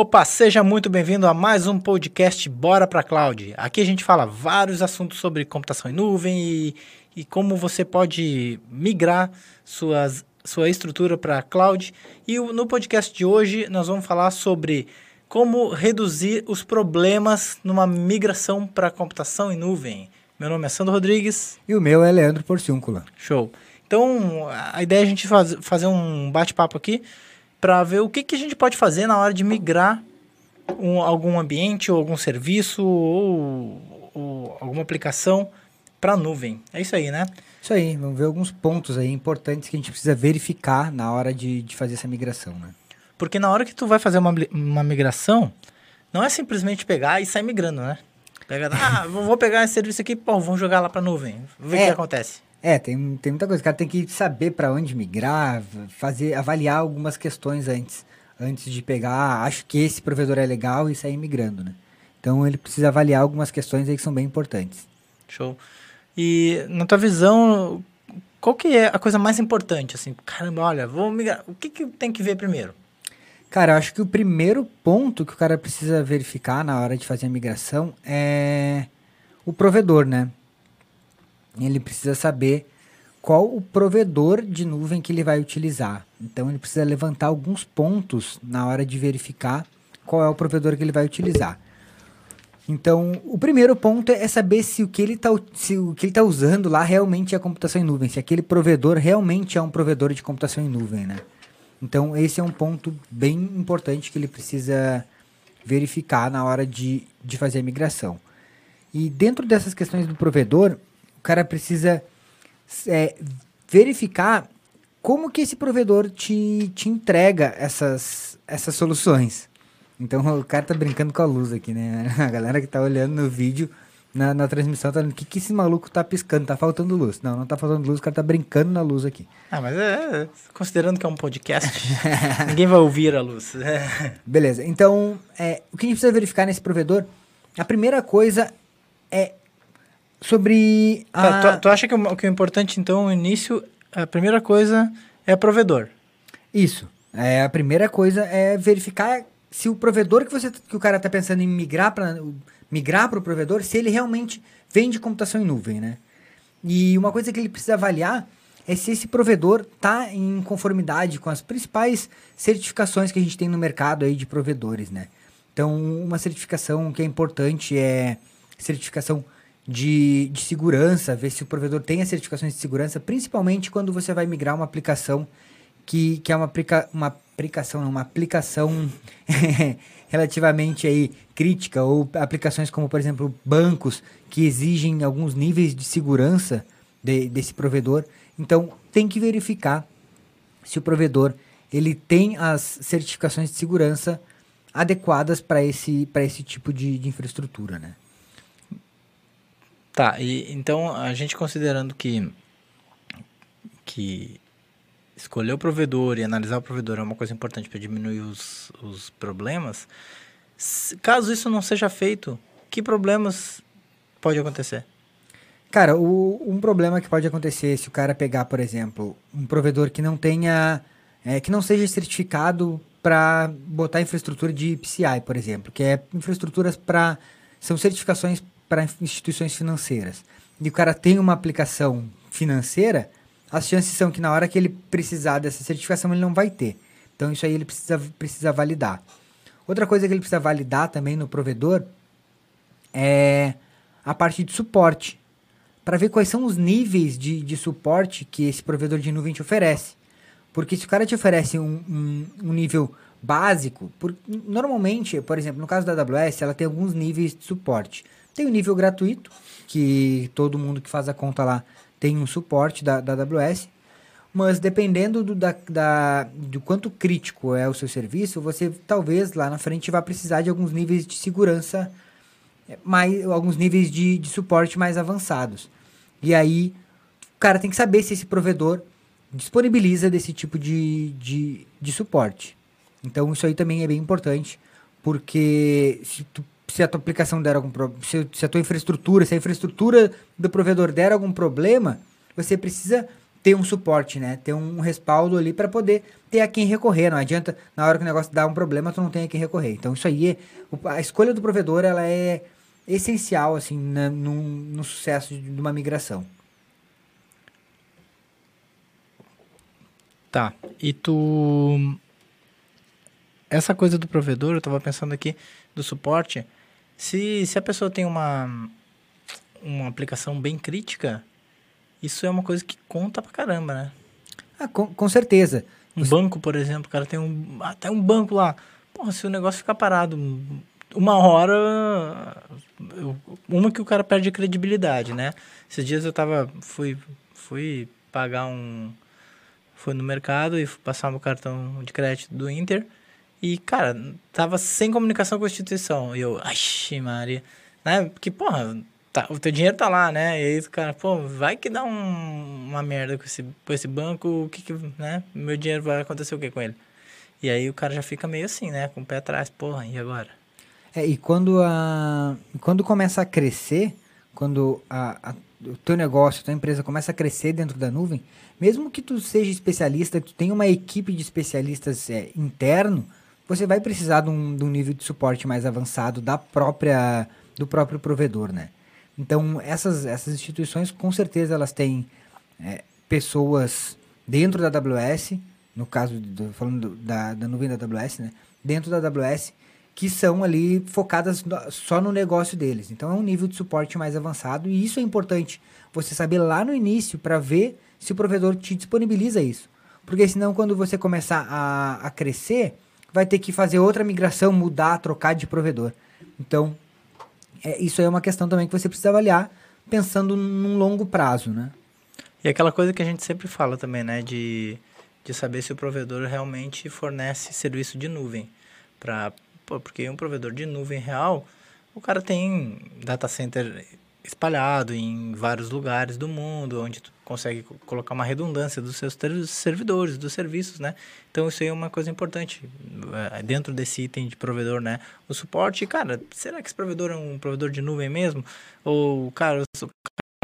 Opa, seja muito bem-vindo a mais um podcast Bora para Cloud. Aqui a gente fala vários assuntos sobre computação em nuvem e, e como você pode migrar suas, sua estrutura para cloud. E no podcast de hoje nós vamos falar sobre como reduzir os problemas numa migração para computação em nuvem. Meu nome é Sandro Rodrigues. E o meu é Leandro Porciúncula. Show. Então, a ideia é a gente faz, fazer um bate-papo aqui para ver o que, que a gente pode fazer na hora de migrar um, algum ambiente ou algum serviço ou, ou alguma aplicação para a nuvem. É isso aí, né? Isso aí, vamos ver alguns pontos aí importantes que a gente precisa verificar na hora de, de fazer essa migração, né? Porque na hora que tu vai fazer uma, uma migração, não é simplesmente pegar e sair migrando, né? Pega, ah, vou pegar esse serviço aqui, pô, vamos jogar lá para a nuvem, ver o é, que acontece. É, tem, tem muita coisa. O cara tem que saber para onde migrar, fazer, avaliar algumas questões antes. Antes de pegar, ah, acho que esse provedor é legal e sair migrando, né? Então ele precisa avaliar algumas questões aí que são bem importantes. Show. E na tua visão, qual que é a coisa mais importante? Assim, caramba, olha, vou migrar. O que, que tem que ver primeiro? Cara, eu acho que o primeiro ponto que o cara precisa verificar na hora de fazer a migração é o provedor, né? Ele precisa saber qual o provedor de nuvem que ele vai utilizar. Então ele precisa levantar alguns pontos na hora de verificar qual é o provedor que ele vai utilizar. Então, o primeiro ponto é saber se o que ele está tá usando lá realmente é computação em nuvem, se aquele provedor realmente é um provedor de computação em nuvem, né? Então, esse é um ponto bem importante que ele precisa verificar na hora de, de fazer a migração. E dentro dessas questões do provedor, o cara precisa é, verificar como que esse provedor te, te entrega essas, essas soluções. Então o cara tá brincando com a luz aqui, né? A galera que tá olhando no vídeo, na, na transmissão, tá falando, o que, que esse maluco tá piscando? Tá faltando luz. Não, não tá faltando luz, o cara tá brincando na luz aqui. Ah, mas é, considerando que é um podcast, ninguém vai ouvir a luz. Beleza, então é, o que a gente precisa verificar nesse provedor, a primeira coisa é sobre a... Tá, tu, tu, acha que o, que o importante, então, no início, a primeira coisa é provedor? Isso. É, a primeira coisa é verificar se o provedor que, você, que o cara está pensando em migrar para migrar o provedor, se ele realmente vende computação em nuvem, né? E uma coisa que ele precisa avaliar é se esse provedor está em conformidade com as principais certificações que a gente tem no mercado aí de provedores, né? Então, uma certificação que é importante é certificação de, de segurança, ver se o provedor tem as certificações de segurança, principalmente quando você vai migrar uma aplicação que, que é uma, aplica, uma aplicação, uma aplicação relativamente aí crítica, ou aplicações como, por exemplo, bancos que exigem alguns níveis de segurança de, desse provedor. Então, tem que verificar se o provedor ele tem as certificações de segurança adequadas para esse, esse tipo de, de infraestrutura, né? Tá, e então a gente considerando que que escolher o provedor e analisar o provedor é uma coisa importante para diminuir os, os problemas, caso isso não seja feito, que problemas pode acontecer? Cara, o, um problema que pode acontecer se o cara pegar, por exemplo, um provedor que não tenha, é, que não seja certificado para botar infraestrutura de PCI, por exemplo, que é infraestruturas para são certificações para instituições financeiras e o cara tem uma aplicação financeira, as chances são que na hora que ele precisar dessa certificação ele não vai ter. Então isso aí ele precisa, precisa validar. Outra coisa que ele precisa validar também no provedor é a parte de suporte, para ver quais são os níveis de, de suporte que esse provedor de nuvem te oferece. Porque se o cara te oferece um, um, um nível básico, por, normalmente, por exemplo, no caso da AWS, ela tem alguns níveis de suporte. Tem o nível gratuito, que todo mundo que faz a conta lá tem um suporte da, da AWS. Mas dependendo do, da, da, do quanto crítico é o seu serviço, você talvez lá na frente vá precisar de alguns níveis de segurança, é, mais, alguns níveis de, de suporte mais avançados. E aí o cara tem que saber se esse provedor disponibiliza desse tipo de, de, de suporte. Então isso aí também é bem importante, porque se tu se a tua aplicação der algum problema, se, se, a tua infraestrutura, se a infraestrutura do provedor der algum problema, você precisa ter um suporte, né? Ter um respaldo ali para poder ter a quem recorrer. Não adianta, na hora que o negócio dá um problema, tu não tem a quem recorrer. Então, isso aí, é, a escolha do provedor, ela é essencial, assim, na, no, no sucesso de uma migração. Tá. E tu. Essa coisa do provedor, eu tava pensando aqui, do suporte. Se, se a pessoa tem uma, uma aplicação bem crítica, isso é uma coisa que conta pra caramba, né? Ah, com, com certeza. Um Você... banco, por exemplo, o cara tem um, até um banco lá. Porra, se o negócio ficar parado uma hora, uma que o cara perde credibilidade, né? Esses dias eu tava, fui, fui pagar um, fui no mercado e passar meu cartão de crédito do Inter e, cara, tava sem comunicação com a instituição. E eu, ai, Maria, né? Porque, porra, tá, o teu dinheiro tá lá, né? E aí cara, pô, vai que dá um, uma merda com esse, com esse banco, o que que, né? Meu dinheiro vai acontecer o que com ele? E aí o cara já fica meio assim, né? Com o pé atrás, porra, e agora? É, e quando, a, quando começa a crescer, quando a, a, o teu negócio, a tua empresa começa a crescer dentro da nuvem, mesmo que tu seja especialista, tu tenha uma equipe de especialistas é, interno, você vai precisar de um, de um nível de suporte mais avançado da própria do próprio provedor, né? Então essas essas instituições com certeza elas têm é, pessoas dentro da AWS, no caso do, falando da, da nuvem da AWS, né? Dentro da AWS que são ali focadas só no negócio deles. Então é um nível de suporte mais avançado e isso é importante você saber lá no início para ver se o provedor te disponibiliza isso. Porque senão quando você começar a, a crescer, vai ter que fazer outra migração, mudar, trocar de provedor. Então, é, isso aí é uma questão também que você precisa avaliar pensando num longo prazo, né? E aquela coisa que a gente sempre fala também, né? De, de saber se o provedor realmente fornece serviço de nuvem. Pra, porque um provedor de nuvem real, o cara tem data center espalhado em vários lugares do mundo, onde tu consegue colocar uma redundância dos seus servidores, dos serviços, né? Então isso aí é uma coisa importante é, dentro desse item de provedor, né? O suporte, cara, será que esse provedor é um provedor de nuvem mesmo? Ou, cara, o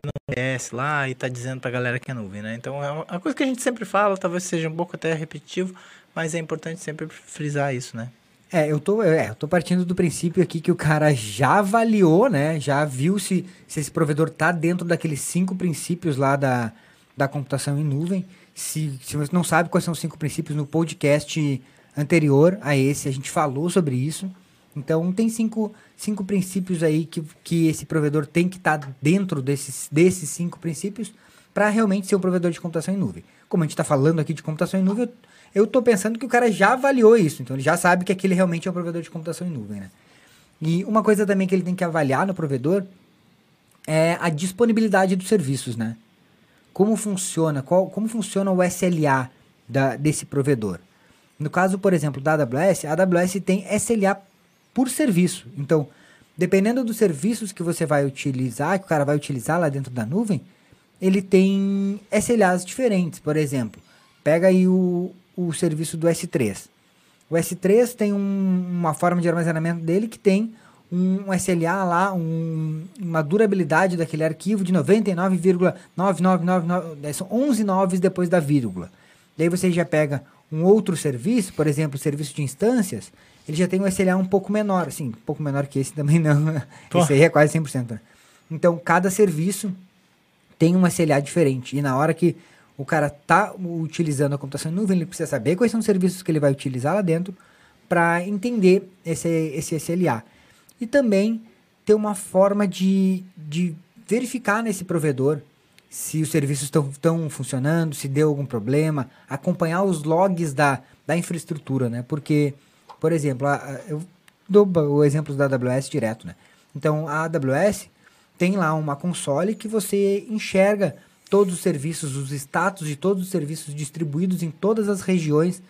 não conhece lá e tá dizendo pra galera que é nuvem, né? Então é uma coisa que a gente sempre fala, talvez seja um pouco até repetitivo, mas é importante sempre frisar isso, né? É, eu tô, é, eu tô partindo do princípio aqui que o cara já avaliou, né? Já viu se, se esse provedor tá dentro daqueles cinco princípios lá da, da computação em nuvem. Se, se você não sabe quais são os cinco princípios, no podcast anterior a esse a gente falou sobre isso. Então tem cinco, cinco princípios aí que, que esse provedor tem que estar tá dentro desses, desses cinco princípios para realmente ser um provedor de computação em nuvem. Como a gente está falando aqui de computação em nuvem, eu, tô pensando que o cara já avaliou isso, então ele já sabe que aquele realmente é um provedor de computação em nuvem, né? E uma coisa também que ele tem que avaliar no provedor é a disponibilidade dos serviços, né? Como funciona, qual, como funciona o SLA da, desse provedor. No caso, por exemplo, da AWS, a AWS tem SLA por serviço. Então, dependendo dos serviços que você vai utilizar, que o cara vai utilizar lá dentro da nuvem, ele tem SLAs diferentes. Por exemplo, pega aí o, o serviço do S3. O S3 tem um, uma forma de armazenamento dele que tem um SLA lá, um, uma durabilidade daquele arquivo de 99,9999, são 11 noves depois da vírgula. Daí você já pega um outro serviço, por exemplo, o serviço de instâncias, ele já tem um SLA um pouco menor, assim, um pouco menor que esse também não. esse aí é quase 100%. Né? Então, cada serviço tem um SLA diferente. E na hora que o cara tá utilizando a computação em nuvem, ele precisa saber quais são os serviços que ele vai utilizar lá dentro para entender esse, esse SLA. E também ter uma forma de, de verificar nesse provedor se os serviços estão funcionando, se deu algum problema, acompanhar os logs da, da infraestrutura, né? Porque, por exemplo, a, a, eu dou o exemplo da AWS direto, né? Então, a AWS tem lá uma console que você enxerga todos os serviços, os status de todos os serviços distribuídos em todas as regiões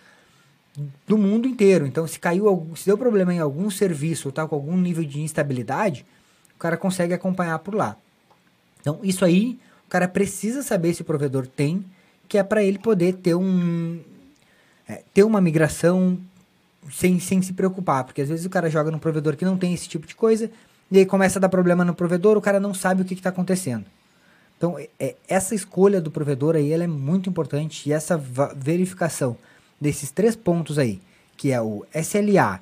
do mundo inteiro. Então, se caiu, se deu problema em algum serviço ou está com algum nível de instabilidade, o cara consegue acompanhar por lá. Então, isso aí, o cara precisa saber se o provedor tem, que é para ele poder ter um é, ter uma migração sem, sem se preocupar, porque às vezes o cara joga num provedor que não tem esse tipo de coisa, e aí começa a dar problema no provedor, o cara não sabe o que está acontecendo. Então, é, essa escolha do provedor aí ela é muito importante e essa verificação desses três pontos aí, que é o SLA,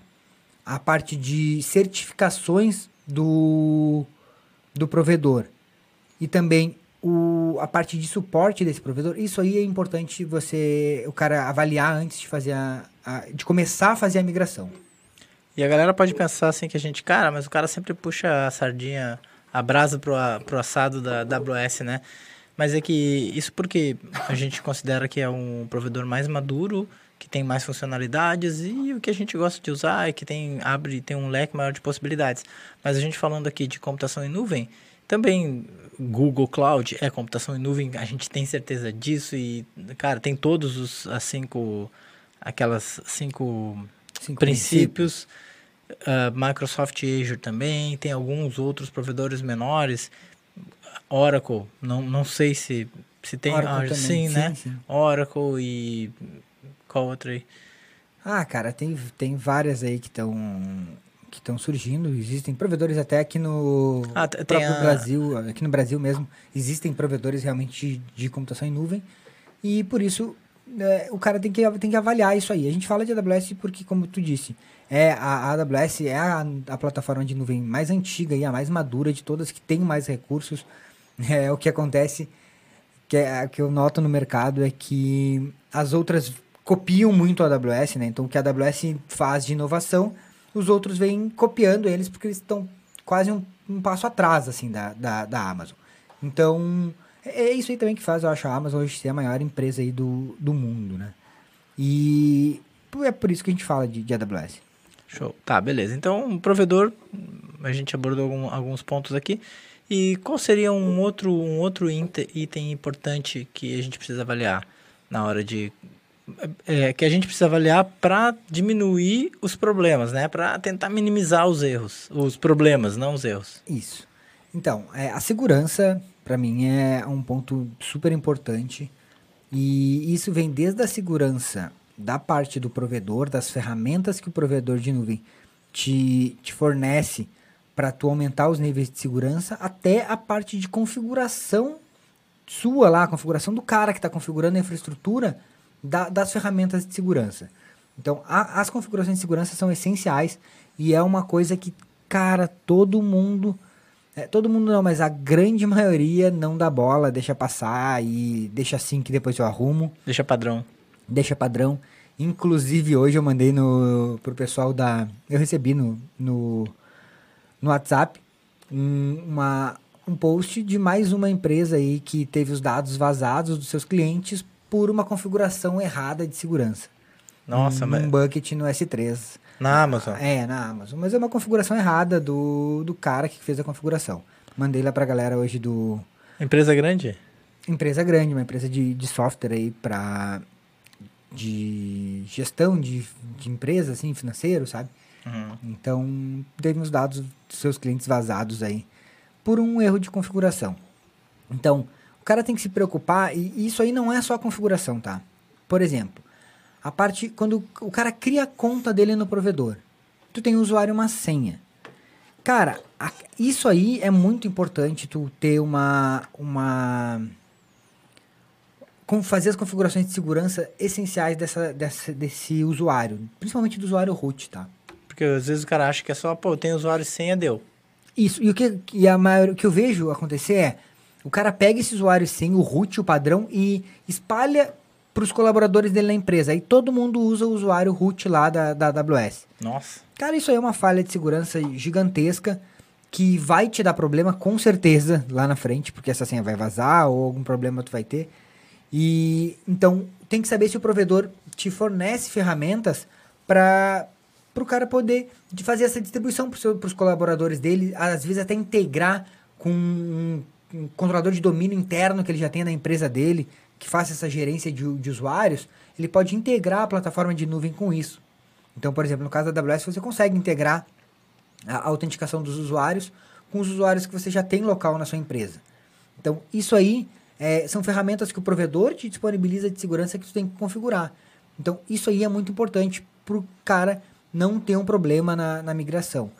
a parte de certificações do, do provedor e também o, a parte de suporte desse provedor, isso aí é importante você, o cara avaliar antes de fazer a, a, de começar a fazer a migração. E a galera pode pensar assim que a gente, cara, mas o cara sempre puxa a sardinha, a brasa pro, pro assado da AWS, né? Mas é que isso porque a gente considera que é um provedor mais maduro, que tem mais funcionalidades e o que a gente gosta de usar é que tem abre tem um leque maior de possibilidades. Mas a gente falando aqui de computação em nuvem, também Google Cloud é computação em nuvem, a gente tem certeza disso e cara, tem todos os as cinco aquelas cinco, cinco princípios. princípios. Uh, Microsoft Azure também, tem alguns outros provedores menores. Oracle, não, não sei se, se tem. Oracle ah, sim, né? Sim. Oracle e. Qual outra aí? Ah, cara, tem, tem várias aí que estão que estão surgindo. Existem provedores até aqui no ah, próprio a... Brasil, aqui no Brasil mesmo, existem provedores realmente de, de computação em nuvem. E por isso é, o cara tem que, tem que avaliar isso aí. A gente fala de AWS porque, como tu disse, é, a, a AWS é a, a, plataforma de nuvem mais antiga e a mais madura de todas, que tem mais recursos. É, o que acontece, que, é, que eu noto no mercado, é que as outras copiam muito a AWS, né? Então, o que a AWS faz de inovação, os outros vêm copiando eles porque eles estão quase um, um, passo atrás, assim, da, da, da Amazon. Então, é isso aí também que faz, eu acho, a Amazon hoje ser a maior empresa aí do, do mundo, né? E é por isso que a gente fala de, de AWS. Show. Tá, beleza. Então, um provedor, a gente abordou algum, alguns pontos aqui. E qual seria um outro, um outro item importante que a gente precisa avaliar na hora de. É, que a gente precisa avaliar para diminuir os problemas, né? Para tentar minimizar os erros, os problemas, não os erros. Isso. Então, é, a segurança para mim é um ponto super importante e isso vem desde a segurança da parte do provedor, das ferramentas que o provedor de nuvem te, te fornece para tu aumentar os níveis de segurança, até a parte de configuração sua lá, a configuração do cara que está configurando a infraestrutura da, das ferramentas de segurança. Então, a, as configurações de segurança são essenciais e é uma coisa que, cara, todo mundo é, todo mundo não, mas a grande maioria não dá bola, deixa passar e deixa assim que depois eu arrumo. Deixa padrão. Deixa padrão. Inclusive hoje eu mandei no, pro pessoal da. Eu recebi no, no, no WhatsApp um, uma, um post de mais uma empresa aí que teve os dados vazados dos seus clientes por uma configuração errada de segurança. Nossa, um, mas. Um bucket no S3. Na Amazon? É, na Amazon. Mas é uma configuração errada do, do cara que fez a configuração. Mandei lá pra galera hoje do. Empresa grande? Empresa grande, uma empresa de, de software aí pra. de gestão de, de empresa, assim, financeiro, sabe? Uhum. Então, teve os dados dos seus clientes vazados aí por um erro de configuração. Então, o cara tem que se preocupar, e isso aí não é só a configuração, tá? Por exemplo, a parte quando o cara cria a conta dele no provedor. Tu tem um usuário e uma senha. Cara, a, isso aí é muito importante tu ter uma uma como fazer as configurações de segurança essenciais dessa, dessa, desse usuário, principalmente do usuário root, tá? Porque às vezes o cara acha que é só, pô, tem usuário e senha, deu. Isso, e o que, e a maior, o que eu vejo acontecer é, o cara pega esse usuário sem o root, o padrão, e espalha para os colaboradores dele na empresa. Aí todo mundo usa o usuário root lá da, da AWS. Nossa. Cara, isso aí é uma falha de segurança gigantesca que vai te dar problema com certeza lá na frente, porque essa senha vai vazar ou algum problema tu vai ter. E então tem que saber se o provedor te fornece ferramentas para o cara poder de fazer essa distribuição para os colaboradores dele, às vezes até integrar com um, um controlador de domínio interno que ele já tem na empresa dele que faça essa gerência de, de usuários, ele pode integrar a plataforma de nuvem com isso. Então, por exemplo, no caso da AWS, você consegue integrar a autenticação dos usuários com os usuários que você já tem local na sua empresa. Então, isso aí é, são ferramentas que o provedor te disponibiliza de segurança que você tem que configurar. Então, isso aí é muito importante para o cara não ter um problema na, na migração.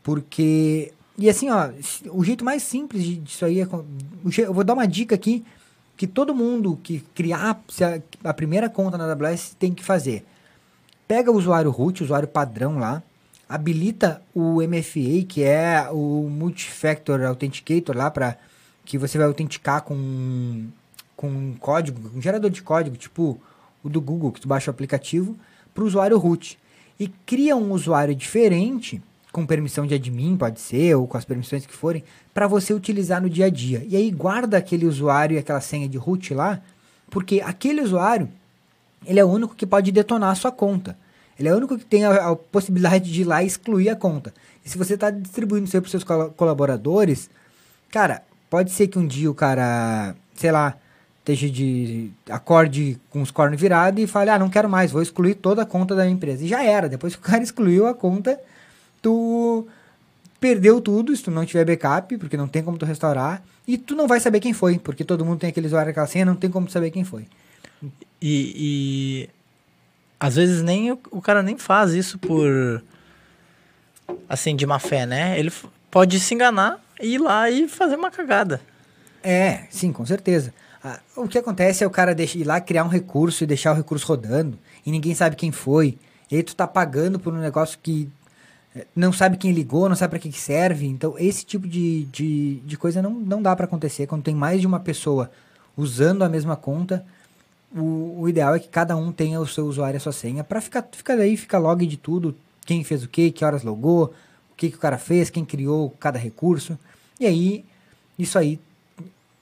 Porque e assim, ó, o jeito mais simples disso aí é. Eu vou dar uma dica aqui que todo mundo que criar a, primeira conta na AWS tem que fazer. Pega o usuário root, o usuário padrão lá, habilita o MFA, que é o Multifactor Authenticator lá para que você vai autenticar com com um código, um gerador de código, tipo o do Google, que tu baixa o aplicativo, para o usuário root. E cria um usuário diferente com permissão de admin, pode ser, ou com as permissões que forem, para você utilizar no dia a dia. E aí guarda aquele usuário e aquela senha de root lá, porque aquele usuário, ele é o único que pode detonar a sua conta. Ele é o único que tem a, a possibilidade de ir lá e excluir a conta. E se você está distribuindo isso aí para seus colaboradores, cara, pode ser que um dia o cara, sei lá, esteja de acorde com os cornos virados e fale, ah, não quero mais, vou excluir toda a conta da minha empresa. E já era, depois que o cara excluiu a conta, tu perdeu tudo se tu não tiver backup, porque não tem como tu restaurar, e tu não vai saber quem foi, porque todo mundo tem aquele usuário aquela senha, não tem como saber quem foi. E, e às vezes nem o, o cara nem faz isso por assim de má fé, né? Ele pode se enganar e ir lá e fazer uma cagada. É, sim, com certeza. Ah, o que acontece é o cara deixar, ir lá criar um recurso e deixar o recurso rodando e ninguém sabe quem foi. E aí tu tá pagando por um negócio que não sabe quem ligou, não sabe para que, que serve. Então, esse tipo de, de, de coisa não, não dá para acontecer. Quando tem mais de uma pessoa usando a mesma conta, o, o ideal é que cada um tenha o seu usuário e a sua senha para ficar, ficar daí, fica log de tudo, quem fez o que, que horas logou, o que, que o cara fez, quem criou cada recurso. E aí, isso aí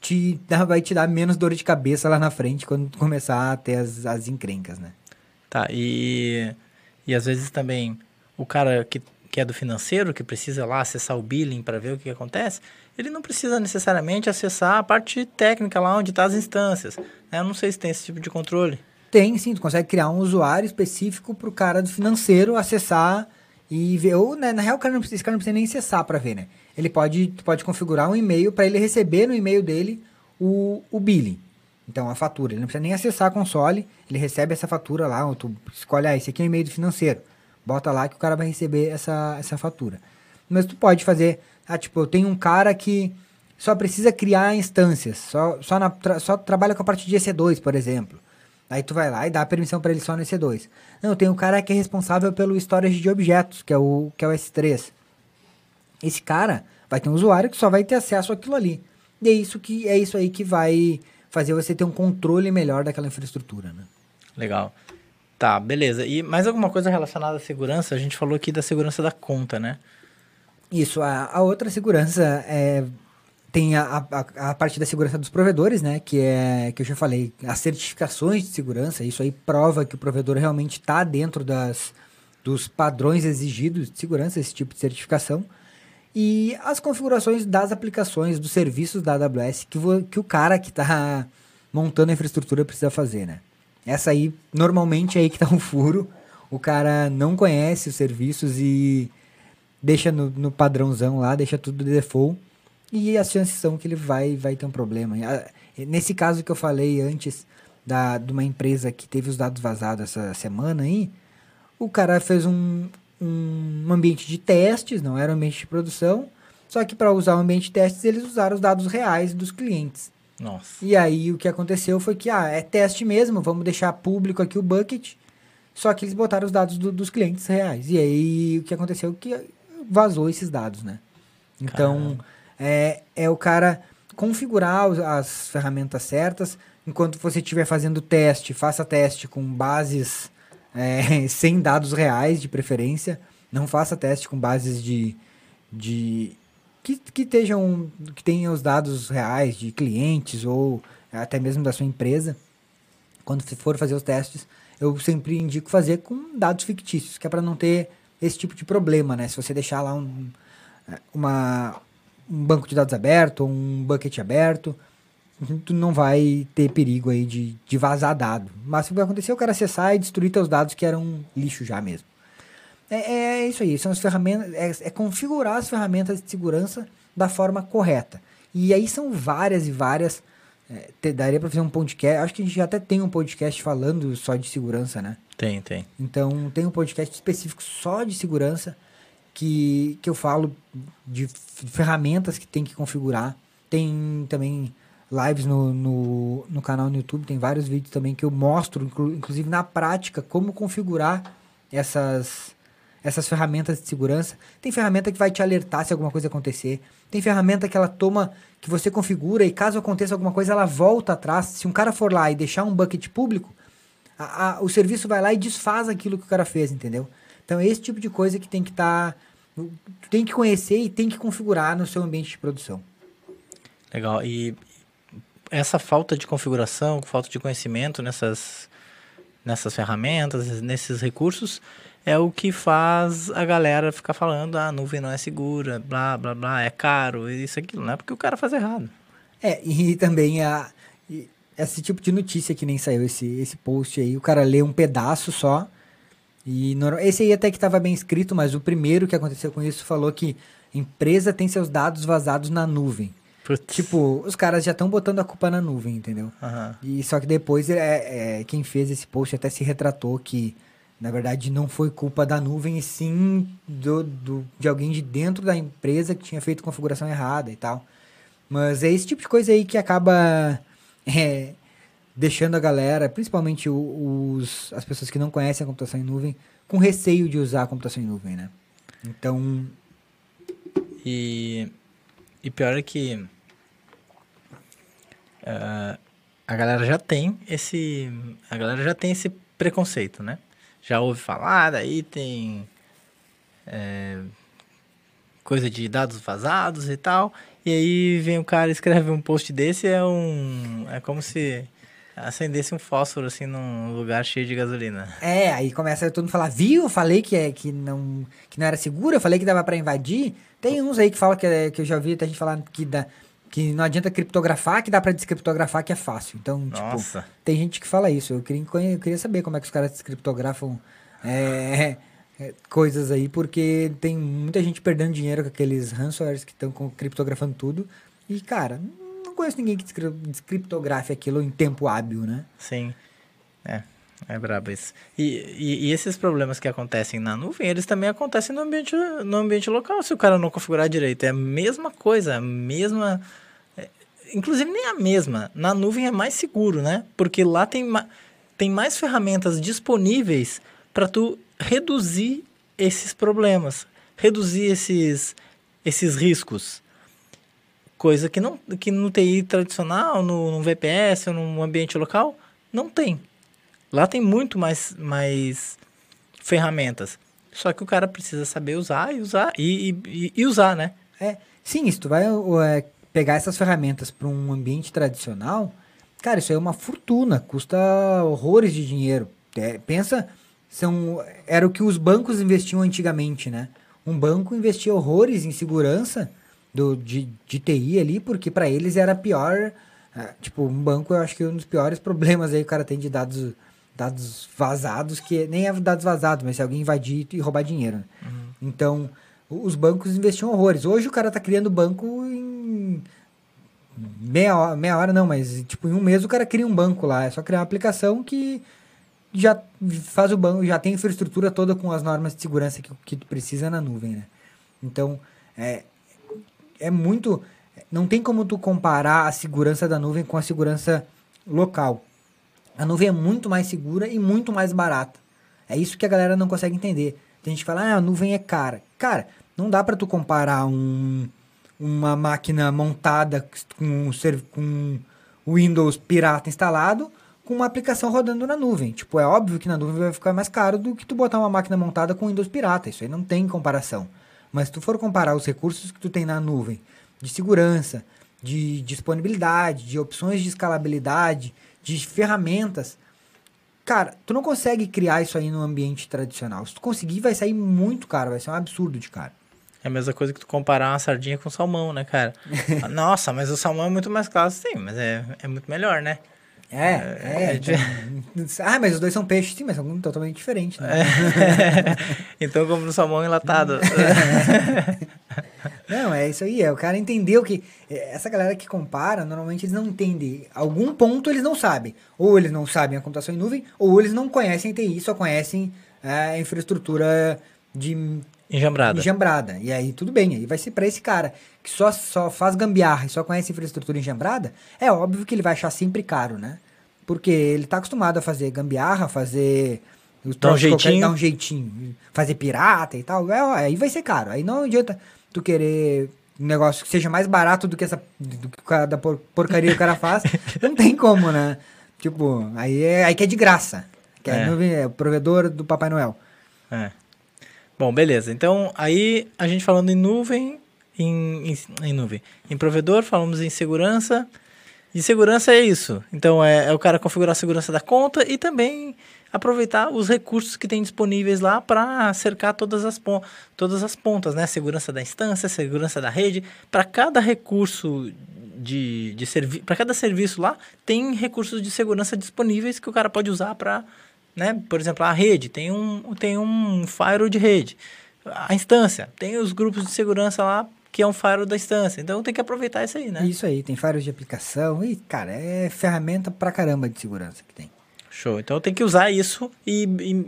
te dá, vai te dar menos dor de cabeça lá na frente quando começar a ter as, as encrencas, né? Tá, e, e às vezes também o cara que que é do financeiro, que precisa lá acessar o billing para ver o que, acontece, ele não precisa necessariamente acessar a parte técnica lá onde estão tá as instâncias. Né? Eu não sei se tem esse tipo de controle. Tem, sim. Tu consegue criar um usuário específico para o cara do financeiro acessar e ver. Ou, né, na real, o cara não precisa, esse cara não precisa nem acessar para ver, né? Ele pode, pode configurar um e-mail para ele receber no e-mail dele o, o billing. Então, a fatura. Ele não precisa nem acessar a console, ele recebe essa fatura lá, tu escolhe, ah, esse aqui é o e-mail do financeiro. Bota lá que o cara vai receber essa, essa fatura. Mas tu pode fazer, ah, tipo, eu tenho um cara que só precisa criar instâncias, só, só, na, só trabalha com a parte de EC2, por exemplo. Aí tu vai lá e dá permissão para ele só no EC2. Não, tem um cara que é responsável pelo storage de objetos, que é o, que é o S3. Esse cara vai ter um usuário que só vai ter acesso àquilo ali. E é isso, que, é isso aí que vai fazer você ter um controle melhor daquela infraestrutura, né? Legal. Tá, beleza. E mais alguma coisa relacionada à segurança? A gente falou aqui da segurança da conta, né? Isso, a, a outra segurança é, tem a, a, a, parte da segurança dos provedores, né? Que é que eu já falei, as certificações de segurança. Isso aí prova que o provedor realmente está dentro das, dos padrões exigidos de segurança, esse tipo de certificação. E as configurações das aplicações, dos serviços da AWS que, vo, que o cara que está montando a infraestrutura precisa fazer, né? Essa aí, normalmente é aí que tá um furo. O cara não conhece os serviços e deixa no, no padrãozão lá, deixa tudo de default. E as chances são que ele vai, vai ter um problema. Nesse caso que eu falei antes, da, de uma empresa que teve os dados vazados essa semana aí, o cara fez um, um ambiente de testes, não era um ambiente de produção, só que para usar o ambiente de testes eles usaram os dados reais dos clientes. Nossa. E aí o que aconteceu foi que, ah, é teste mesmo, vamos deixar público aqui o bucket. Só que eles botaram os dados do, dos clientes reais. E aí o que aconteceu que vazou esses dados, né? Então, é, é o cara configurar as ferramentas certas. Enquanto você estiver fazendo teste, faça teste com bases é, sem dados reais, de preferência. Não faça teste com bases de, de que, que estejam, que tenham os dados reais de clientes ou até mesmo da sua empresa, quando for fazer os testes, eu sempre indico fazer com dados fictícios, que é para não ter esse tipo de problema, né? Se você deixar lá um, uma, um banco de dados aberto, um bucket aberto, tu não vai ter perigo aí de, de vazar dado. Mas que vai acontecer é o cara acessar e destruir teus dados que eram lixo já mesmo. É, é isso aí, são as ferramentas, é, é configurar as ferramentas de segurança da forma correta. E aí são várias e várias. É, te, daria para fazer um podcast. Acho que a gente já até tem um podcast falando só de segurança, né? Tem, tem. Então tem um podcast específico só de segurança que, que eu falo de ferramentas que tem que configurar. Tem também lives no, no, no canal no YouTube, tem vários vídeos também que eu mostro, inclu, inclusive na prática, como configurar essas, essas ferramentas de segurança. Tem ferramenta que vai te alertar se alguma coisa acontecer. Tem ferramenta que ela toma, que você configura e caso aconteça alguma coisa, ela volta atrás. Se um cara for lá e deixar um bucket público, a, a, o serviço vai lá e desfaz aquilo que o cara fez, entendeu? Então é esse tipo de coisa que tem que estar. Tá, tem que conhecer e tem que configurar no seu ambiente de produção. Legal. E essa falta de configuração, falta de conhecimento nessas, nessas ferramentas, nesses recursos, é o que faz a galera ficar falando, ah, a nuvem não é segura, blá, blá, blá, é caro, isso, aquilo. Não é porque o cara faz errado. É, e também a, esse tipo de notícia que nem saiu, esse, esse post aí, o cara lê um pedaço só, e esse aí até que estava bem escrito, mas o primeiro que aconteceu com isso falou que empresa tem seus dados vazados na nuvem. Putz. Tipo, os caras já estão botando a culpa na nuvem, entendeu? Uhum. E só que depois é, é, quem fez esse post até se retratou que, na verdade, não foi culpa da nuvem, e sim do, do, de alguém de dentro da empresa que tinha feito configuração errada e tal. Mas é esse tipo de coisa aí que acaba é, deixando a galera, principalmente os, as pessoas que não conhecem a computação em nuvem, com receio de usar a computação em nuvem, né? Então. E, e pior é que uh, a galera já tem esse a galera já tem esse preconceito, né? Já ouve falar, daí tem é, coisa de dados vazados e tal. E aí vem o cara escreve um post desse é um é como se acendesse um fósforo assim num lugar cheio de gasolina. É, aí começa todo mundo falar, viu? Eu falei que, é, que, não, que não era seguro, eu falei que dava para invadir. Tem uns aí que falam que, é, que eu já ouvi a gente falar que dá, que não adianta criptografar, que dá para descriptografar, que é fácil. Então, tipo, Nossa. tipo, tem gente que fala isso. Eu queria, eu queria saber como é que os caras descriptografam é, é, coisas aí, porque tem muita gente perdendo dinheiro com aqueles ransomwares que estão criptografando tudo. E, cara, não conheço ninguém que descriptografe aquilo em tempo hábil, né? Sim. É. É brabo isso. E, e, e, esses problemas que acontecem na nuvem, eles também acontecem no ambiente, no ambiente local, se o cara não configurar direito. É a mesma coisa, a mesma inclusive nem a mesma. Na nuvem é mais seguro, né? Porque lá tem, ma tem mais ferramentas disponíveis para tu reduzir esses problemas, reduzir esses, esses riscos. Coisa que, não, que no TI tradicional, no, no VPS ou no ambiente local, não tem. Lá tem muito mais, mais ferramentas. Só que o cara precisa saber usar e usar e, e, e usar, né? É, sim, isso tu vai é, pegar essas ferramentas para um ambiente tradicional, cara, isso aí é uma fortuna, custa horrores de dinheiro. É, pensa, são, era o que os bancos investiam antigamente, né? Um banco investia horrores em segurança do, de, de TI ali, porque para eles era pior. É, tipo, um banco eu acho que é um dos piores problemas aí o cara tem de dados, dados vazados, que nem é dados vazados, mas se alguém invadir e roubar dinheiro. Né? Uhum. Então, os bancos investiam horrores. Hoje o cara tá criando banco em meia hora, meia hora não, mas tipo em um mês o cara cria um banco lá. É só criar uma aplicação que já faz o banco, já tem infraestrutura toda com as normas de segurança que, que tu precisa na nuvem, né? Então, é, é muito... Não tem como tu comparar a segurança da nuvem com a segurança local. A nuvem é muito mais segura e muito mais barata. É isso que a galera não consegue entender. Tem gente que fala, ah, a nuvem é cara. Cara, não dá para tu comparar um, uma máquina montada com, com Windows pirata instalado com uma aplicação rodando na nuvem. Tipo, é óbvio que na nuvem vai ficar mais caro do que tu botar uma máquina montada com Windows pirata. Isso aí não tem comparação. Mas se tu for comparar os recursos que tu tem na nuvem, de segurança, de disponibilidade, de opções de escalabilidade, de ferramentas, Cara, tu não consegue criar isso aí no ambiente tradicional. Se tu conseguir, vai sair muito caro, vai ser um absurdo de caro. É a mesma coisa que tu comparar uma sardinha com salmão, né, cara? Nossa, mas o salmão é muito mais caro. Sim, mas é, é muito melhor, né? É, é. é de... Ah, mas os dois são peixes, sim, mas são totalmente diferentes, né? É. então, como no salmão enlatado. Não, é isso aí. É, o cara entendeu que é, essa galera que compara, normalmente eles não entendem. Algum ponto eles não sabem. Ou eles não sabem a computação em nuvem, ou eles não conhecem TI, só conhecem a infraestrutura de Enjambrada. enjambrada. E aí tudo bem, aí vai ser para esse cara que só, só faz gambiarra e só conhece infraestrutura enjambrada, é óbvio que ele vai achar sempre caro, né? Porque ele tá acostumado a fazer gambiarra, fazer Dá um qualquer- jeitinho. dar um jeitinho, fazer pirata e tal. É, aí vai ser caro. Aí não adianta tu querer um negócio que seja mais barato do que essa do que o cara- da por- porcaria que o cara faz. não tem como, né? Tipo, aí é aí que é de graça. Que É. vem- é o provedor do Papai Noel. É. Bom, beleza. Então, aí a gente falando em nuvem, em, em, em nuvem, em provedor, falamos em segurança. E segurança é isso. Então, é, é o cara configurar a segurança da conta e também aproveitar os recursos que tem disponíveis lá para cercar todas as, todas as pontas, né? Segurança da instância, segurança da rede. Para cada recurso de, de serviço, para cada serviço lá, tem recursos de segurança disponíveis que o cara pode usar para, né? Por exemplo, a rede tem um, tem um firewall de rede. A instância tem os grupos de segurança lá que é um firewall da instância. Então tem que aproveitar isso aí, né? Isso aí, tem firewalls de aplicação. E, cara, é ferramenta pra caramba de segurança que tem. Show. Então tem que usar isso e,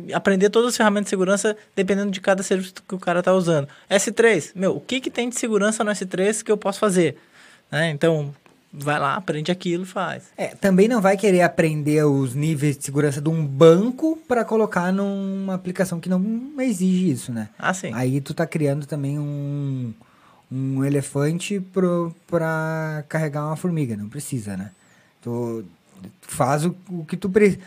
e aprender todas as ferramentas de segurança dependendo de cada serviço que o cara está usando. S3, meu, o que, que tem de segurança no S3 que eu posso fazer? Né? Então, vai lá, aprende aquilo faz. É, também não vai querer aprender os níveis de segurança de um banco pra colocar numa aplicação que não exige isso, né? Ah, sim. Aí tu tá criando também um, um elefante pro, pra carregar uma formiga, não precisa, né? Tu faz o, o que tu pre-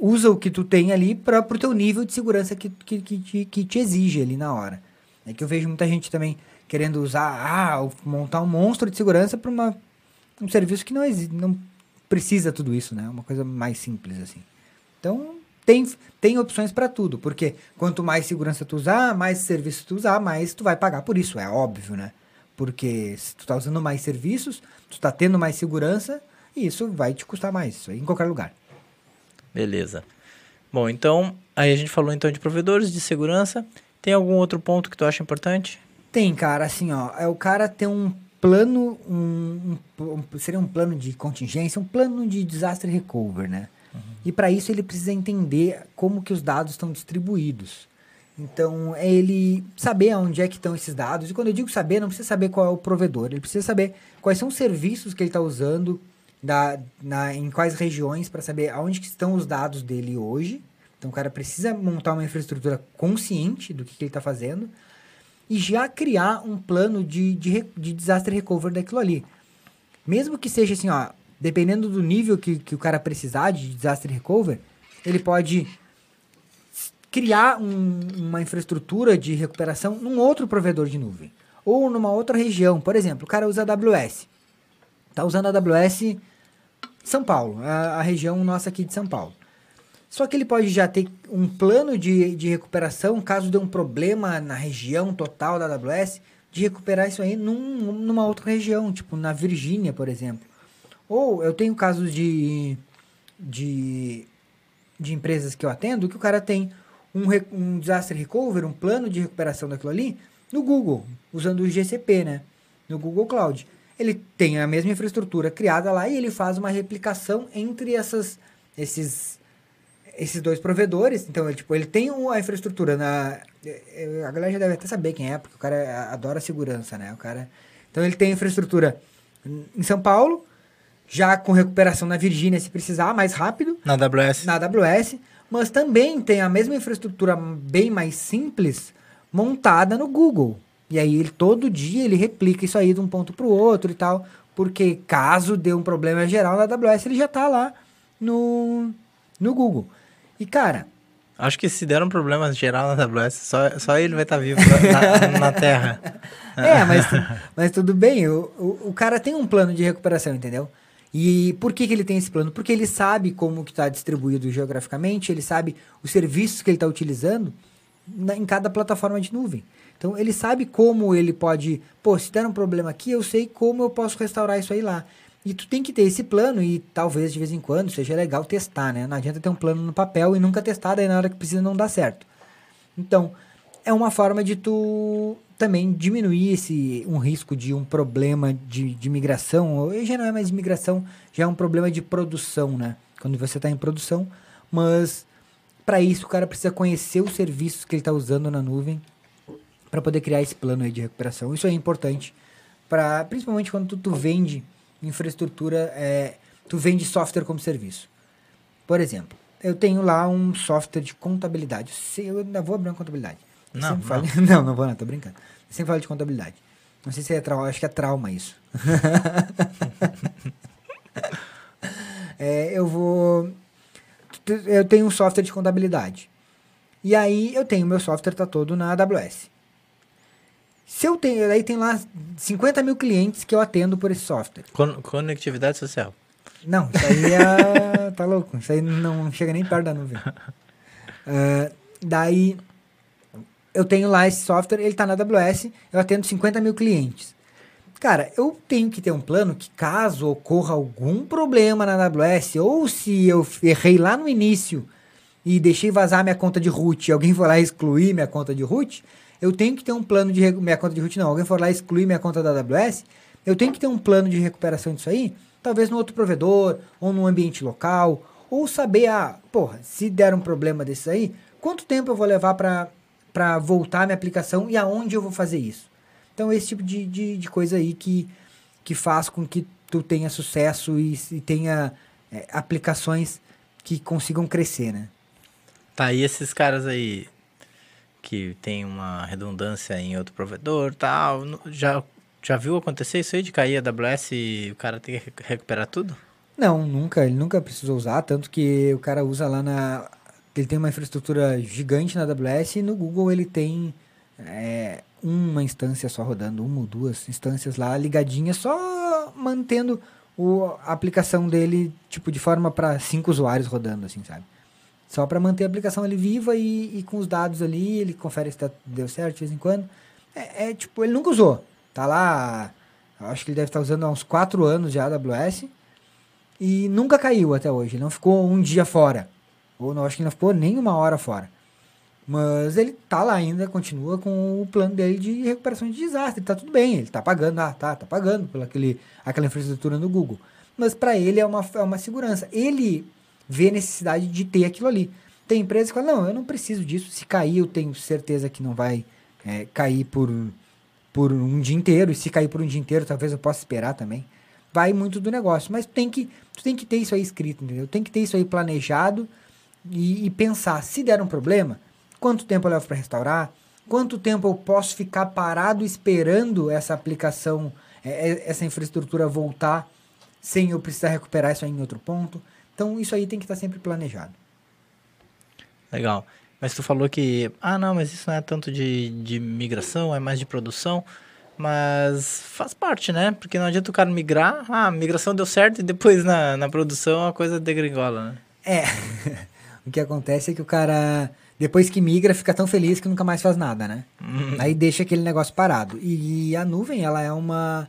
usa o que tu tem ali para pro teu nível de segurança que, que, que, te, que te exige ali na hora. É que eu vejo muita gente também querendo usar, ah, montar um monstro de segurança para uma um serviço que não existe, não precisa tudo isso, né? Uma coisa mais simples assim. Então, tem, tem opções para tudo, porque quanto mais segurança tu usar, mais serviço tu usar, mais tu vai pagar por isso, é óbvio, né? Porque se tu tá usando mais serviços, tu tá tendo mais segurança, e isso vai te custar mais, isso aí em qualquer lugar. Beleza. Bom, então, aí a gente falou então de provedores, de segurança. Tem algum outro ponto que tu acha importante? Tem, cara, assim, ó, é o cara ter um plano, um, um- seria um plano de contingência, um plano de disaster recover, né? E para isso ele precisa entender como que os dados estão distribuídos. Então, é ele saber onde é que estão esses dados. E quando eu digo saber, não precisa saber qual é o provedor. Ele precisa saber quais são os serviços que ele está usando, da, na, em quais regiões, para saber aonde que estão os dados dele hoje. Então, o cara precisa montar uma infraestrutura consciente do que, que ele está fazendo e já criar um plano de, de, de disaster recovery daquilo ali. Mesmo que seja assim, ó, dependendo do nível que, que o cara precisar de disaster recovery, ele pode criar um- uma infraestrutura de recuperação num outro provedor de nuvem. Ou numa outra região. Por exemplo, o cara usa AWS. Tá usando AWS São Paulo, a, a região nossa aqui de São Paulo. Só que ele pode já ter um plano de, de recuperação, caso dê um problema na região total da AWS, de recuperar isso aí num, numa outra região, tipo na Virgínia, por exemplo. Ou eu tenho casos de, de, de empresas que eu atendo que o cara tem um, um disaster recovery, um plano de recuperação daquilo ali, no Google, usando o GCP, né? No Google Cloud. Ele tem a mesma infraestrutura criada lá e ele faz uma replicação entre essas, esses, esses dois provedores. Então, ele, tipo, ele tem um- a infraestrutura na. eh, eh, A galera já deve até saber quem é, porque o cara adora segurança, né? O cara, então, ele tem infraestrutura em São Paulo, já com recuperação na Virgínia, se precisar, mais rápido Na AWS? na AWS, mas também tem a mesma infraestrutura bem mais simples montada no Google. E aí ele todo dia ele replica isso aí de um ponto para o outro e tal, porque caso dê um problema geral na AWS, ele já tá lá no no Google. E cara, Acho que se der um problema geral na AWS, só, só ele vai estar vivo na, na- na Terra. é, mas, mas tudo bem, o, o, o cara tem um plano de recuperação, entendeu? E por que, que ele tem esse plano? Porque ele sabe como que está distribuído geograficamente, ele sabe os serviços que ele está utilizando na- em cada plataforma de nuvem. Então ele sabe como ele pode, pô, se der um problema aqui, eu sei como eu posso restaurar isso aí lá. E tu tem que ter esse plano e talvez de vez em quando seja legal testar, né? Não adianta ter um plano no papel e nunca testar, daí na hora que precisa não dá certo. Então, é uma forma de tu também diminuir esse um risco de um problema de, de migração. Ou já não é mais migração, já é um problema de produção, né? Quando você está em produção, mas para isso o cara precisa conhecer os serviços que ele está usando na nuvem para poder criar esse plano de recuperação. Isso é importante, para principalmente quando tu, tu vende infraestrutura, é, tu vende software como serviço. Por exemplo, eu tenho lá um software de contabilidade. Eu ainda vou abrir uma contabilidade. Eu Não, não. falo- não, não vou não, tô brincando. Eu sempre falo de contabilidade. Não sei se é trauma, acho que é trauma isso. É, eu vou. Eu tenho um software de contabilidade. E aí eu tenho, meu software tá todo na AWS. Se eu tenho, aí tem lá 50 mil clientes que eu atendo por esse software. Con- conectividade social. Não, isso aí é, tá louco. Isso aí não chega nem perto da nuvem. Ah, daí, eu tenho lá esse software, ele tá na AWS, eu atendo 50 mil clientes. Cara, eu tenho que ter um plano que caso ocorra algum problema na AWS, ou se eu errei lá no início e deixei vazar minha conta de root e alguém for lá excluir minha conta de root, eu tenho que ter um plano de... Minha conta de root não, alguém for lá excluir minha conta da AWS, eu tenho que ter um plano de recuperação disso aí, talvez no outro provedor, ou num ambiente local, ou saber, ah, porra, se der um problema desse aí, quanto tempo eu vou levar para para voltar minha aplicação e aonde eu vou fazer isso. Então, esse tipo de, de, de coisa aí que, que faz com que tu tenha sucesso e, e tenha é, aplicações que consigam crescer, né? Tá, e esses caras aí que tem uma redundância em outro provedor tal, já, já viu acontecer isso aí de cair a AWS e o cara ter que recu- recuperar tudo? Não, nunca, ele nunca precisou usar, tanto que o cara usa lá na. Ele tem uma infraestrutura gigante na AWS e no Google ele tem é, uma instância só rodando, uma ou duas instâncias lá ligadinhas, só mantendo o, a aplicação dele, tipo, de forma para cinco usuários rodando, assim, sabe? Só para manter a aplicação ali viva e, e com os dados ali, ele confere se tá, deu certo de vez em quando. É, é, tipo, ele nunca usou. Tá lá, acho que ele deve estar usando há uns quatro anos já a AWS e nunca caiu até hoje. Ele não ficou um dia fora. Ou não, acho que não ficou nem uma hora fora. Mas ele tá lá ainda, continua com o plano dele de recuperação de desastre. Tá tudo bem, ele tá pagando, ah, tá, tá pagando pela aquele, aquela infraestrutura no Google. Mas para ele é uma, é uma segurança. Ele vê necessidade de ter aquilo ali. Tem empresas que falam, não, eu não preciso disso. Se cair, eu tenho certeza que não vai é, cair por, por um dia inteiro. E se cair por um dia inteiro, talvez eu possa esperar também. Vai muito do negócio. Mas tem que, tu tem que ter isso aí escrito, entendeu? Tem que ter isso aí planejado e, e pensar, se der um problema, quanto tempo eu levo para restaurar? Quanto tempo eu posso ficar parado esperando essa aplicação, é, é, essa infraestrutura voltar sem eu precisar recuperar isso aí em outro ponto? Então isso aí tem que estar sempre planejado. Legal. Mas tu falou que, ah, não, mas isso não é tanto de, de migração, é mais de produção. Mas faz parte, né? Porque não adianta o cara migrar, ah, a migração deu certo e depois na, na produção a coisa degringola, né? É. o que acontece é que o cara, depois que migra, fica tão feliz que nunca mais faz nada, né? Aí deixa aquele negócio parado. E a nuvem, ela é uma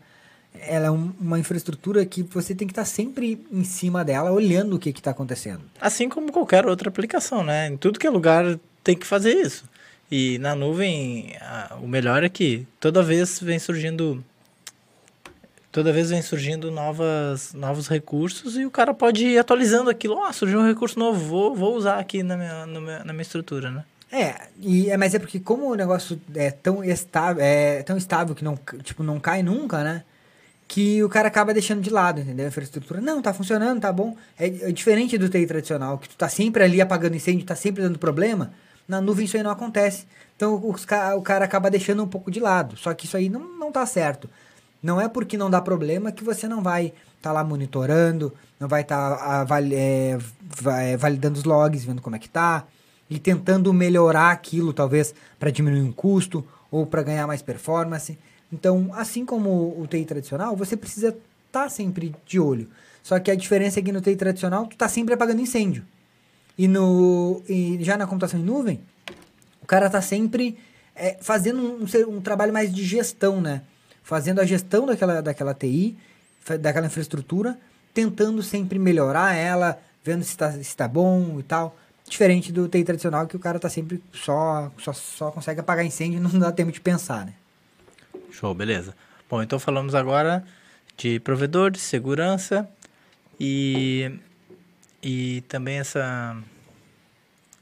ela é um- uma infraestrutura que você tem que estar sempre em cima dela, olhando o que está acontecendo. Assim como qualquer outra aplicação, né? Em tudo que é lugar tem que fazer isso. E na nuvem, a- o melhor é que toda vez vem surgindo toda vez vem surgindo novas, novos recursos e o cara pode ir atualizando aquilo. Ó, surgiu um recurso novo, vou, vou usar aqui na minha, meu- na minha estrutura, né? É, e, é, mas é porque como o negócio é tão estável, é tão estável que não, tipo, não cai nunca, né? Que o cara acaba deixando de lado, entendeu? A infraestrutura, não, tá funcionando, tá bom. É, é diferente do TI tradicional, que tu tá sempre ali apagando incêndio, tá sempre dando problema. Na nuvem isso aí não acontece. Então ca- o cara acaba deixando um pouco de lado. Só que isso aí não, não tá certo. Não é porque não dá problema que você não vai estar lá monitorando, não vai estar validando os logs, vendo como é que tá, e tentando melhorar aquilo, talvez para diminuir um custo ou para ganhar mais performance. Então, assim como o TI tradicional, você precisa estar sempre de olho. Só que a diferença é que no TI tradicional, tu tá sempre apagando incêndio. E, no, e já na computação em nuvem, o cara tá sempre é, fazendo um, um um trabalho mais de gestão, né? Fazendo a gestão daquela, daquela TI, daquela infraestrutura, tentando sempre melhorar ela, vendo se está se tá bom e tal. Diferente do TI tradicional, que o cara tá sempre só, só, só consegue apagar incêndio e não dá tempo de pensar, né? Show, beleza. Bom, então falamos agora de provedor, de segurança e, e também essa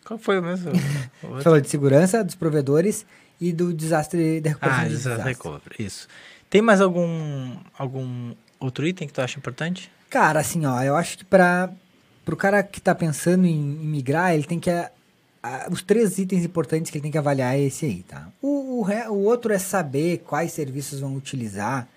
Qual foi o mesmo? O? Falou de segurança, dos provedores e do desastre da recuperação ah, de desastre recovery, isso. Tem mais algum, algum outro item que tu acha importante? Cara, assim, ó, eu acho que para o cara que tá pensando em, em migrar, ele tem que. a- a- os três itens importantes que ele tem que avaliar é esse aí, tá? O, o, re- o outro é saber quais serviços vão utilizar.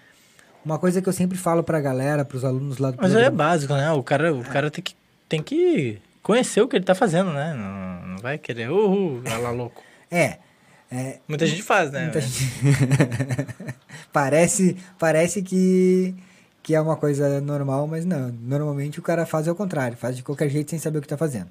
Uma coisa que eu sempre falo pra galera, pros alunos lá do Mas é programa- básico, né? O cara, o cara tem, que, tem que conhecer o que ele tá fazendo, né? Não, não vai querer, uhul, vai lá louco. É. é Muita gente faz, né? gente- parece, parece que, que é uma coisa normal, mas não. Normalmente o cara faz ao contrário, faz de qualquer jeito sem saber o que está fazendo.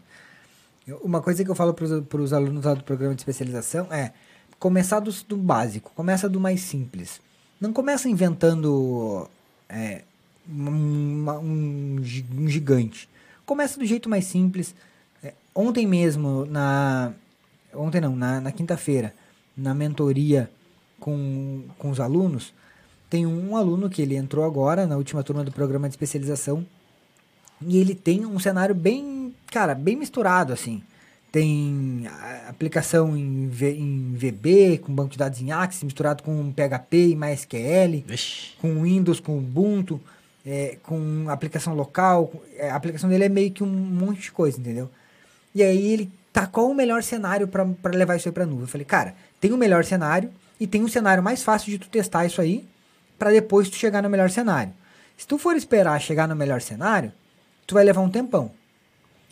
Uma coisa que eu falo para os alunos lá do programa de especialização é começar do, do básico, começa do mais simples. Não começa inventando é, uma- um, um gigante. Começa do jeito mais simples. É, ontem mesmo, na. Ontem não, na, na quinta-feira, na mentoria com, com os alunos, tem um aluno que ele entrou agora, na última turma do programa de especialização, e ele tem um cenário bem, cara, bem misturado, assim. Tem aplicação em, V- em VB, com banco de dados em Axis, misturado com PHP e MySQL, com Windows, com Ubuntu, é, com aplicação local. é, a aplicação dele é meio que um monte de coisa, entendeu? E aí ele tá qual o melhor cenário para levar isso aí para nuvem? Eu falei, cara, tem o melhor cenário e tem um cenário mais fácil de tu testar isso aí para depois tu chegar no melhor cenário. Se tu for esperar chegar no melhor cenário, tu vai levar um tempão.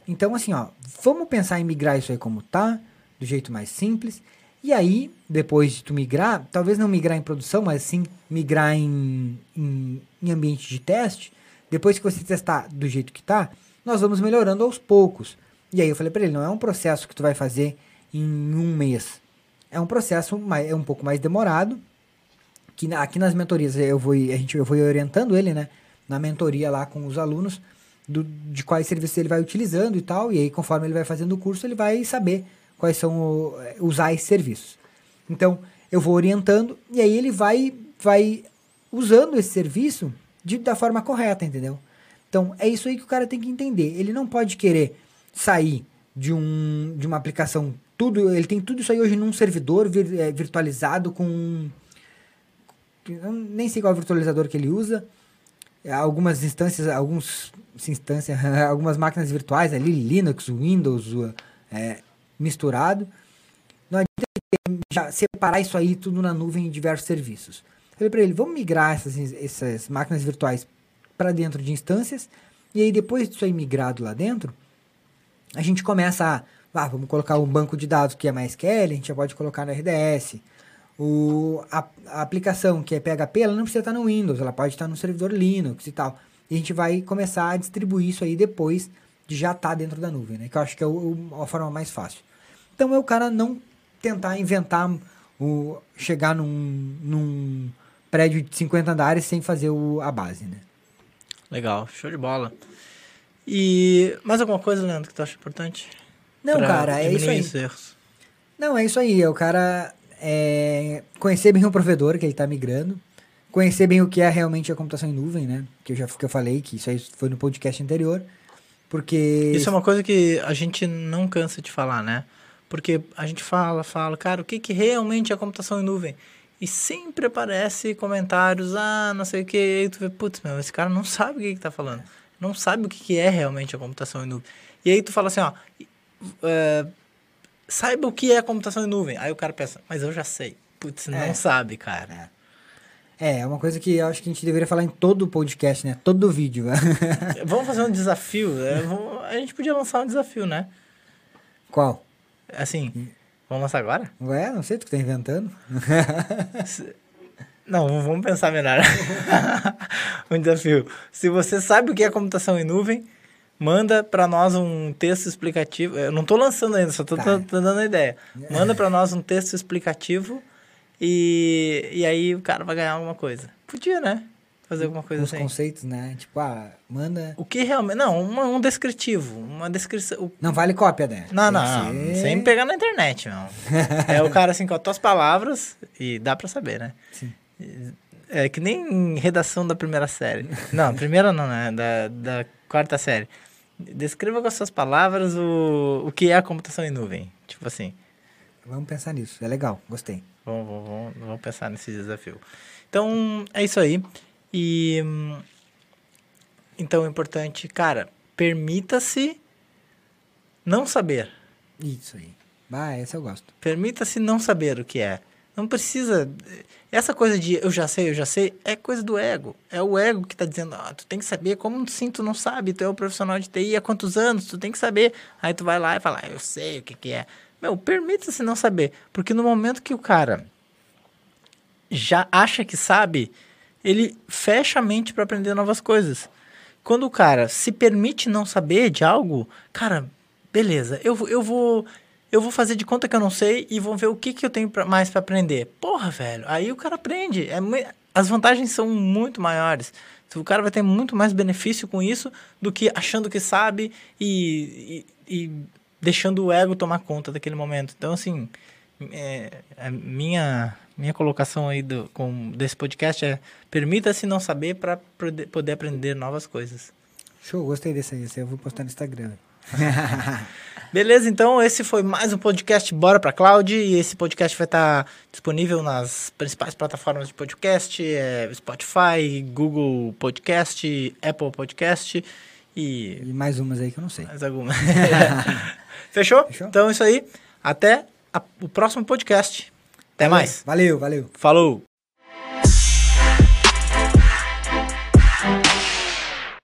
Então, assim, ó, vamos pensar em migrar isso aí como tá, do jeito mais simples. E aí, depois de tu migrar, talvez não migrar em produção, mas sim migrar em, em, em ambiente de teste. Depois que você testar do jeito que tá, nós vamos melhorando aos poucos. E aí eu falei para ele, não é um processo que tu vai fazer em um mês. É um processo mais, é um pouco mais demorado, que aqui nas mentorias eu vou, a gente, eu vou orientando ele, né? Na mentoria lá com os alunos, do, de quais serviços ele vai utilizando e tal. E aí, conforme ele vai fazendo o curso, ele vai saber quais são o- eh, usar esses serviços. Então, eu vou orientando e aí ele vai, vai usando esse serviço de, da forma correta, entendeu? Então, é isso aí que o cara tem que entender. Ele não pode querer sair de, um, de uma aplicação, tudo, ele tem tudo isso aí hoje num servidor vir- eh, virtualizado com nem sei qual virtualizador que ele usa. É, Algumas instâncias, alguns instâncias, algumas máquinas virtuais ali, Linux, Windows, é, misturado. Não adianta separar isso aí tudo na nuvem em diversos serviços. Falei para ele, vamos migrar essas, essas máquinas virtuais para dentro de instâncias e aí depois disso aí migrado lá dentro, a gente começa a, ah, vamos colocar um banco de dados que é MySQL, a gente já pode colocar no RDS. O, a, a aplicação que é PHP, ela não precisa estar no Windows, ela pode estar no servidor Linux e tal. E a gente vai começar a distribuir isso aí depois de já estar dentro da nuvem, né? Que eu acho que é o, o- a forma mais fácil. Então é o cara não tentar inventar o chegar num, num prédio de 50 andares sem fazer o, a base, né? Legal, show de bola. E mais alguma coisa, Leandro, que tu acha importante? Não, cara, é isso aí. Não, é isso aí. É o cara é, conhecer bem o provedor que ele está migrando, conhecer bem o que é realmente a computação em nuvem, né? Que eu já que eu falei, que isso aí foi no podcast anterior. Porque. Isso é uma coisa que a gente não cansa de falar, né? Porque a gente fala, fala, cara, o que, que realmente é computação em nuvem? E sempre aparece comentários, ah, não sei o que, e tu vê, putz, meu, esse cara não sabe o que, que tá falando. Não sabe o que, que é realmente a computação em nuvem. E aí tu fala assim, ó, é, saiba o que é computação em nuvem. Aí o cara pensa, mas eu já sei. Putz, não É. sabe, cara. É, é uma coisa que eu acho que a gente deveria falar em todo o podcast, né? Todo vídeo. Vamos fazer um desafio. é, vamos- a gente podia lançar um desafio, né? Qual? Assim, vamos lançar agora? Ué, não sei, tu que tá inventando. Não, vamos pensar melhor. um desafio. Se você sabe o que é computação em nuvem, manda para nós um texto explicativo. Eu não estou lançando ainda, só estou Tá. dando a ideia. Manda para nós um texto explicativo e, e aí o cara vai ganhar alguma coisa. Podia, né? Fazer alguma coisa Os assim. conceitos, né? Tipo, ah, manda. O que realmente. Não, uma- um descritivo. Uma descrição. o- Não vale cópia, né? Não, não, não. Sem pegar na internet, não. É o cara assim com as tuas palavras e dá pra saber, né? Sim. É que nem redação da primeira série. Não, primeira não, né? Da, da quarta série. Descreva com as suas palavras o, o que é a computação em nuvem. Tipo assim. Vamos pensar nisso. É legal, gostei. Vamos, vamos, vamos pensar nesse desafio. Então, é isso aí. E. hum, Então, é importante, cara, permita-se não saber. Isso aí. Ah, essa eu gosto. Permita-se não saber o que é. Não precisa. Essa coisa de eu já sei, eu já sei, é coisa do ego. É o ego que tá dizendo, ah, tu tem que saber. Como assim tu não sabe? Tu é o profissional de TI há quantos anos? Tu tem que saber. Aí tu vai lá e fala, ah, eu sei o que, que é. Meu, permita-se não saber. Porque no momento que o cara já acha que sabe, ele fecha a mente para aprender novas coisas. Quando o cara se permite não saber de algo, cara, beleza, eu, eu vou eu vou fazer de conta que eu não sei e vou ver o que, que eu tenho pra- mais para aprender. Porra, velho, aí o cara aprende. É, as vantagens são muito maiores. O cara vai ter muito mais benefício com isso do que achando que sabe e, e, e deixando o ego tomar conta daquele momento. Então, assim, é, a minha, minha colocação aí do, com, desse podcast é permita-se não saber para poder aprender novas coisas. Show, gostei desse aí. Esse aí eu vou postar no Instagram. Beleza, então esse foi mais um podcast Bora Pra Cloud e esse podcast vai estar disponível nas principais plataformas de podcast, é, Spotify, Google Podcast, Apple Podcast e E mais umas aí que eu não sei. mais alguma. Fechou? Fechou? Então é isso aí. Até a- o próximo podcast. Até mais. Valeu, valeu. Falou!